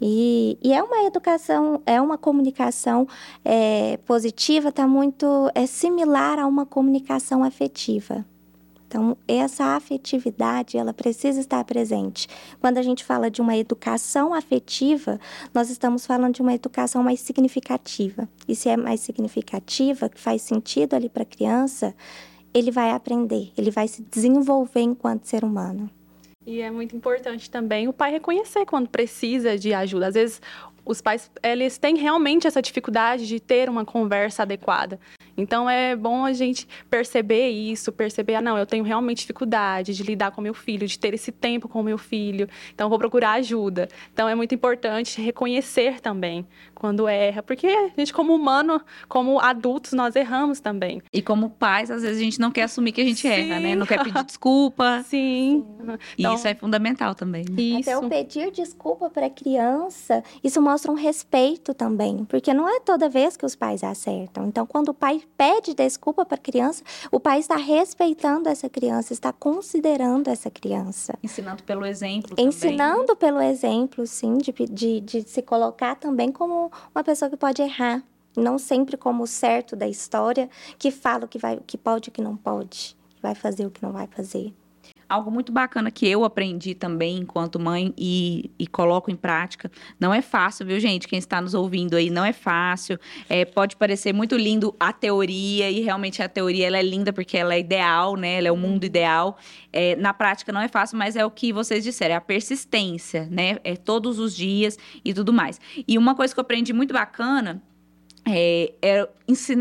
E, e, é uma educação, é uma comunicação é, positiva, está muito é similar a uma comunicação afetiva. Então, essa afetividade, ela precisa estar presente. Quando a gente fala de uma educação afetiva, nós estamos falando de uma educação mais significativa. E se é mais significativa, que faz sentido ali para a criança, ele vai aprender, ele vai se desenvolver enquanto ser humano. E é muito importante também o pai reconhecer quando precisa de ajuda. Às vezes, os pais, eles têm realmente essa dificuldade de ter uma conversa adequada. Então é bom a gente perceber isso, perceber, ah, não, eu tenho realmente dificuldade de lidar com meu filho, de ter esse tempo com meu filho. Então vou procurar ajuda. Então é muito importante reconhecer também quando erra, porque a gente como humano, como adultos, nós erramos também. E como pais, às vezes a gente não quer assumir que a gente Sim. erra, né? Não quer pedir desculpa. *laughs* Sim. Sim. Então, isso é fundamental também. Né? Isso. Até o pedir desculpa para a criança, isso mostra um respeito também, porque não é toda vez que os pais acertam. Então, quando o pai pede desculpa para a criança, o pai está respeitando essa criança, está considerando essa criança. Ensinando pelo exemplo. Ensinando também. pelo exemplo, sim, de, de, de se colocar também como uma pessoa que pode errar. Não sempre como o certo da história, que fala o que, vai, o que pode e o que não pode, que vai fazer o que não vai fazer. Algo muito bacana que eu aprendi também enquanto mãe e, e, coloco em prática. Não é fácil, viu, gente? Quem está nos ouvindo aí, não é fácil. É, pode parecer muito lindo a teoria, e realmente a teoria ela é linda porque ela é ideal, né? Ela é o mundo ideal. É, na prática não é fácil, mas é o que vocês disseram, é a persistência, né? É todos os dias e tudo mais. E uma coisa que eu aprendi muito bacana é, é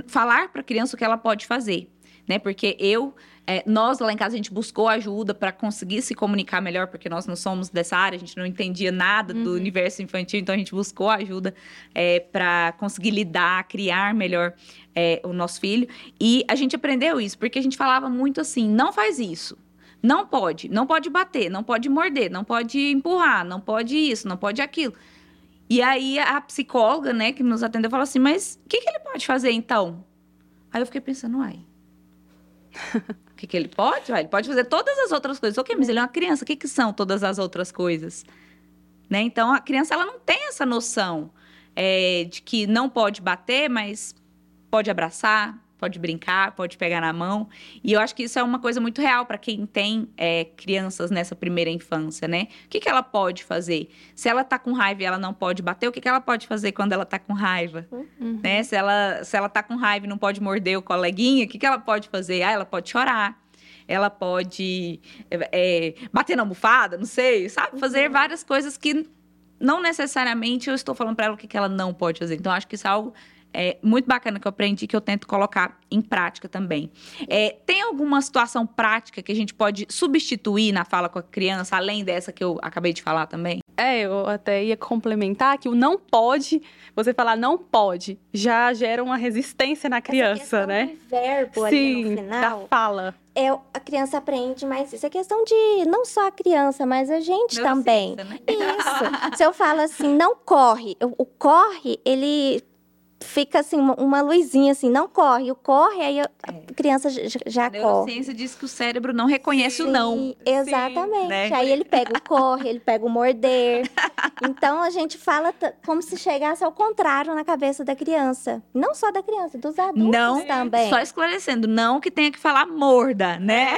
falar para a criança o que ela pode fazer, né? Porque eu é, nós lá em casa a gente buscou ajuda para conseguir se comunicar melhor, porque nós não somos dessa área, a gente não entendia nada do uhum. universo infantil, então a gente buscou ajuda é, para conseguir lidar, criar melhor é, o nosso filho. E a gente aprendeu isso, porque a gente falava muito assim: não faz isso. Não pode, não pode bater, não pode morder, não pode empurrar, não pode isso, não pode aquilo. E aí a psicóloga, né, que nos atendeu, falou assim: mas o que, que ele pode fazer então? Aí eu fiquei pensando, uai. *laughs* O que, que ele pode? ele pode fazer todas as outras coisas. Ok, mas ele é uma criança. O que, que são todas as outras coisas? Né? Então, a criança ela não tem essa noção é, de que não pode bater, mas pode abraçar, pode brincar, pode pegar na mão. E eu acho que isso é uma coisa muito real para quem tem é, crianças nessa primeira infância, né? O que, que ela pode fazer? Se ela tá com raiva e ela não pode bater, o que, que ela pode fazer quando ela tá com raiva? Uhum. Né? Se, ela, se ela tá com raiva e não pode morder o coleguinha, o que, que ela pode fazer? Ah, ela pode chorar. Ela pode é, bater na almofada, não sei, sabe? Fazer uhum. várias coisas que não necessariamente eu estou falando para ela o que, que ela não pode fazer. Então, acho que isso é algo é, muito bacana que eu aprendi que eu tento colocar em prática também. É, tem alguma situação prática que a gente pode substituir na fala com a criança, além dessa que eu acabei de falar também? É, eu até ia complementar que o não pode, você falar não pode, já gera uma resistência na criança, né? Do verbo Sim, ali no final. da fala. É, a criança aprende, mas isso é questão de não só a criança, mas a gente também. Neurociência, né? Isso. Se eu falo assim, não corre, o corre, ele fica assim, uma, uma luzinha assim, não corre. O corre, aí a a É. criança já, A corre. neurociência diz que o cérebro não reconhece o não. Sim, exatamente. né? Aí ele pega o corre, ele pega o morder. *laughs* Então a gente fala como se chegasse ao contrário na cabeça da criança. Não só da criança, dos adultos Não, também. Só esclarecendo, não que tenha que falar morda, né?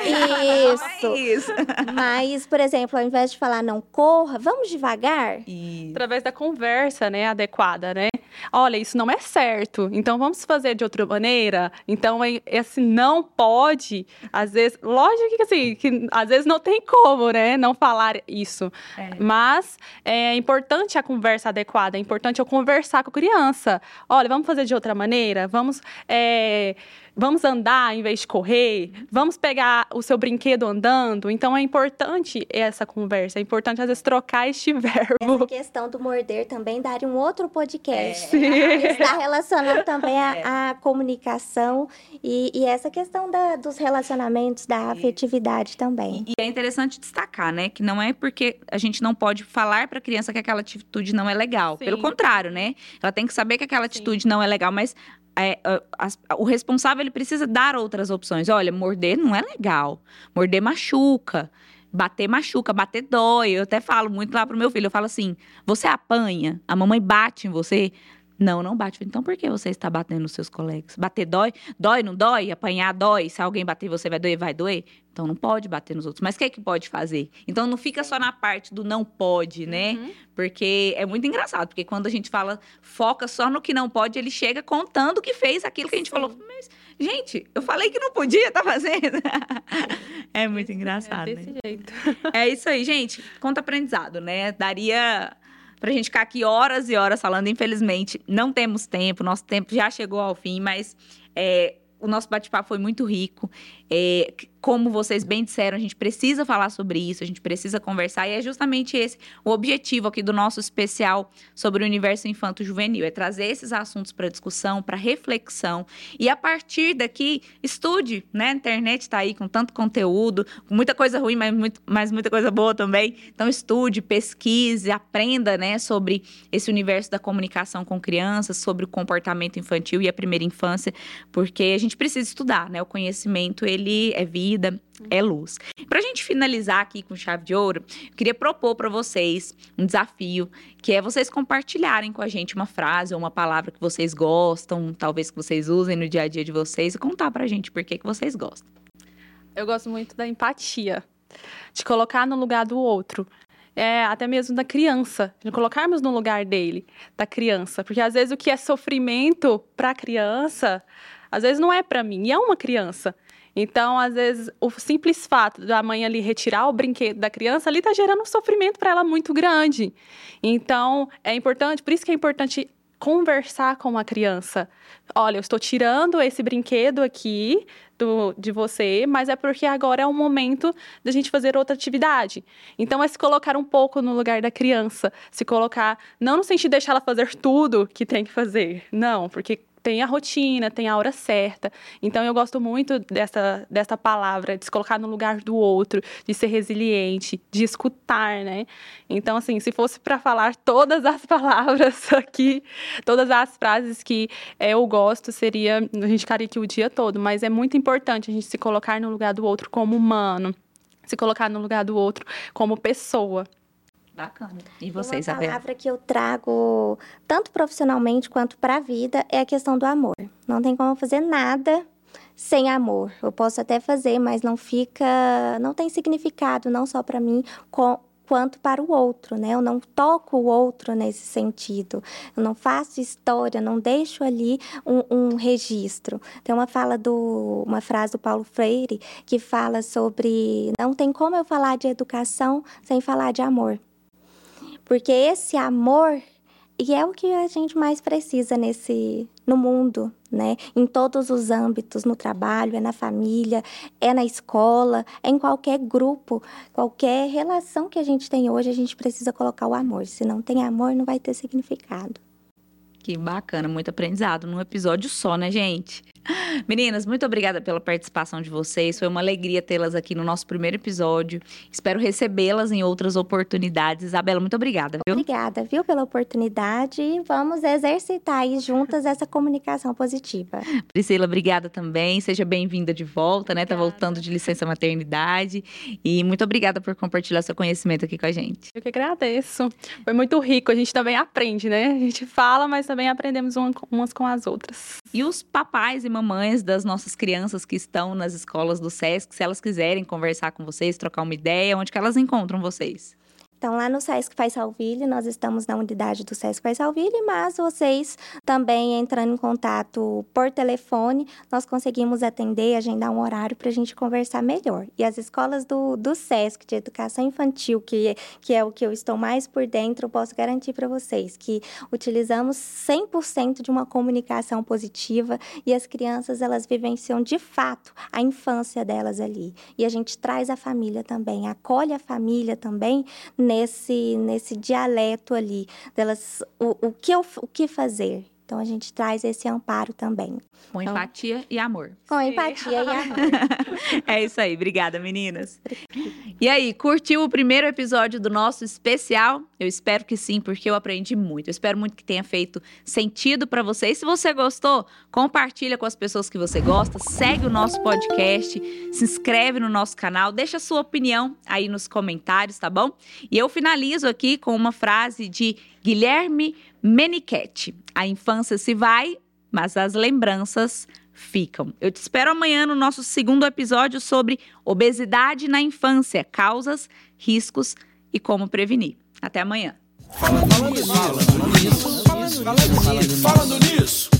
Isso. *laughs* É isso. Mas, por exemplo, ao invés de falar não corra, vamos devagar. Isso. Através da conversa, né, adequada, né? Olha, isso não é certo, então vamos fazer de outra maneira. Então, esse não pode, às vezes, lógico que assim, que às vezes não tem como, né, não falar isso. É. Mas é importante a conversa adequada, é importante eu conversar com a criança. Olha, vamos fazer de outra maneira? Vamos, é, vamos andar em vez de correr? Vamos pegar o seu brinquedo andando? Então é importante essa conversa, é importante às vezes trocar este *laughs* verbo. Essa questão do morder também daria um outro podcast. Sim. Está relacionando também É. a, a comunicação e, e essa questão da- dos relacionamentos, da afetividade também. E é interessante destacar, né, que não é porque a gente não pode falar para a criança que aquela atitude não é legal. Sim. Pelo contrário, né? Ela tem que saber que aquela Sim. atitude não é legal, mas é, as- o responsável ele precisa dar outras opções. Olha, morder não é legal. Morder machuca. Bater machuca, bater dói. Eu até falo muito lá pro meu filho, eu falo assim: "Você apanha? A mamãe bate em você?" Não, não bate. Então por que você está batendo nos seus colegas? Bater dói? Dói, não dói? Apanhar dói? Se alguém bater você vai doer, vai doer? Então não pode bater nos outros. Mas o que é que pode fazer? Então não fica só na parte do não pode, né? Uhum. Porque é muito engraçado, porque quando a gente fala, foca só no que não pode, ele chega contando que fez aquilo que a gente Sim. falou. Mas, gente, eu falei que não podia, tá fazendo? *laughs* é muito engraçado, É né? desse jeito. É isso aí, gente. Conta aprendizado, né? Daria pra gente ficar aqui horas e horas falando. Infelizmente, não temos tempo. Nosso tempo já chegou ao fim, mas é, o nosso bate-papo foi muito rico. É, como vocês bem disseram, a gente precisa falar sobre isso, a gente precisa conversar. E é justamente esse o objetivo aqui do nosso especial sobre o universo infanto-juvenil. É trazer esses assuntos para discussão, para reflexão. E a partir daqui, estude, né? A internet está aí com tanto conteúdo, muita coisa ruim, mas, muito, mas muita coisa boa também. Então, estude, pesquise, aprenda, né, sobre esse universo da comunicação com crianças, sobre o comportamento infantil e a primeira infância, porque a gente precisa estudar, né? O conhecimento, ele é vida, é luz. Pra gente finalizar aqui com chave de ouro, eu queria propor para vocês um desafio, que é vocês compartilharem com a gente uma frase ou uma palavra que vocês gostam, talvez que vocês usem no dia a dia de vocês e contar pra gente por que que vocês gostam. Eu gosto muito da empatia, de colocar no lugar do outro. É, até mesmo da criança, de colocarmos no lugar dele, da criança, porque às vezes o que é sofrimento para a criança, às vezes não é para mim, e é uma criança. Então, às vezes, o simples fato da mãe ali retirar o brinquedo da criança ali tá gerando um sofrimento para ela muito grande. Então, é importante, por isso que é importante conversar com a criança. Olha, eu estou tirando esse brinquedo aqui do, de você, mas é porque agora é o momento da gente fazer outra atividade. Então, é se colocar um pouco no lugar da criança. Se colocar, não no sentido de deixar ela fazer tudo que tem que fazer. Não, porque tem a rotina, tem a hora certa. Então, eu gosto muito dessa, dessa palavra, de se colocar no lugar do outro, de ser resiliente, de escutar, né? Então, assim, se fosse para falar todas as *laughs* palavras aqui, todas as frases que eh, eu gosto, seria. A gente ficaria aqui o dia todo, mas é muito importante a gente se colocar no lugar do outro como humano, se colocar no lugar do outro como pessoa. Bacana. E você, uma Isabela? palavra que eu trago, tanto profissionalmente quanto para a vida, é a questão do amor. Não tem como fazer nada sem amor. Eu posso até fazer, mas não fica, não tem significado, não só para mim, co- quanto para o outro, né? Eu não toco o outro nesse sentido. Eu não faço história, não deixo ali um, um registro. Tem uma fala do, uma frase do Paulo Freire que fala sobre não tem como eu falar de educação sem falar de amor. Porque esse amor E é o que a gente mais precisa nesse no mundo, né? Em todos os âmbitos, no trabalho, é na família, é na escola, é em qualquer grupo, qualquer relação que a gente tem hoje, a gente precisa colocar o amor. Se não tem amor, não vai ter significado. Que bacana, muito aprendizado num episódio só, né, gente? *laughs* Meninas, muito obrigada pela participação de vocês. Foi uma alegria tê-las aqui no nosso primeiro episódio. Espero recebê-las em outras oportunidades. Isabela, muito obrigada, viu? Obrigada, viu, pela oportunidade. E vamos exercitar aí juntas essa comunicação positiva. *laughs* Priscila, obrigada também. Seja bem-vinda de volta, né? Tá voltando de licença maternidade. E muito obrigada por compartilhar seu conhecimento aqui com a gente. Eu que agradeço. Foi muito rico. A gente também aprende, né? A gente fala, mas também aprendemos umas com as outras. E os papais e mamães das nossas crianças que estão nas escolas do SESC, se elas quiserem conversar com vocês, trocar uma ideia, onde que elas encontram vocês? Então, lá no Sesc Faz Salville, nós estamos na unidade do Sesc Faz Salville, mas vocês também entrando em contato por telefone, nós conseguimos atender, agendar um horário para a gente conversar melhor. E as escolas do, do Sesc de Educação Infantil, que, que é o que eu estou mais por dentro, eu posso garantir para vocês que utilizamos 100% de uma comunicação positiva e as crianças, elas vivenciam de fato a infância delas ali. E a gente traz a família também, acolhe a família também nesse, nesse dialeto ali, delas, o, o, que eu, o que fazer. Então a gente traz esse amparo também. Com então, empatia e amor. Com empatia e amor. *laughs* é isso aí. Obrigada, meninas. E aí, curtiu o primeiro episódio do nosso especial? Eu espero que sim, porque eu aprendi muito. Eu espero muito que tenha feito sentido para você. E se você gostou, compartilha com as pessoas que você gosta, segue o nosso podcast, se inscreve no nosso canal, deixa sua opinião aí nos comentários, tá bom? E eu finalizo aqui com uma frase de Guilherme Menichetti. A infância se vai, mas as lembranças ficam. Eu te espero amanhã no nosso segundo episódio sobre obesidade na infância, causas, riscos e como prevenir. Até amanhã. Falando nisso, falando nisso, falando nisso.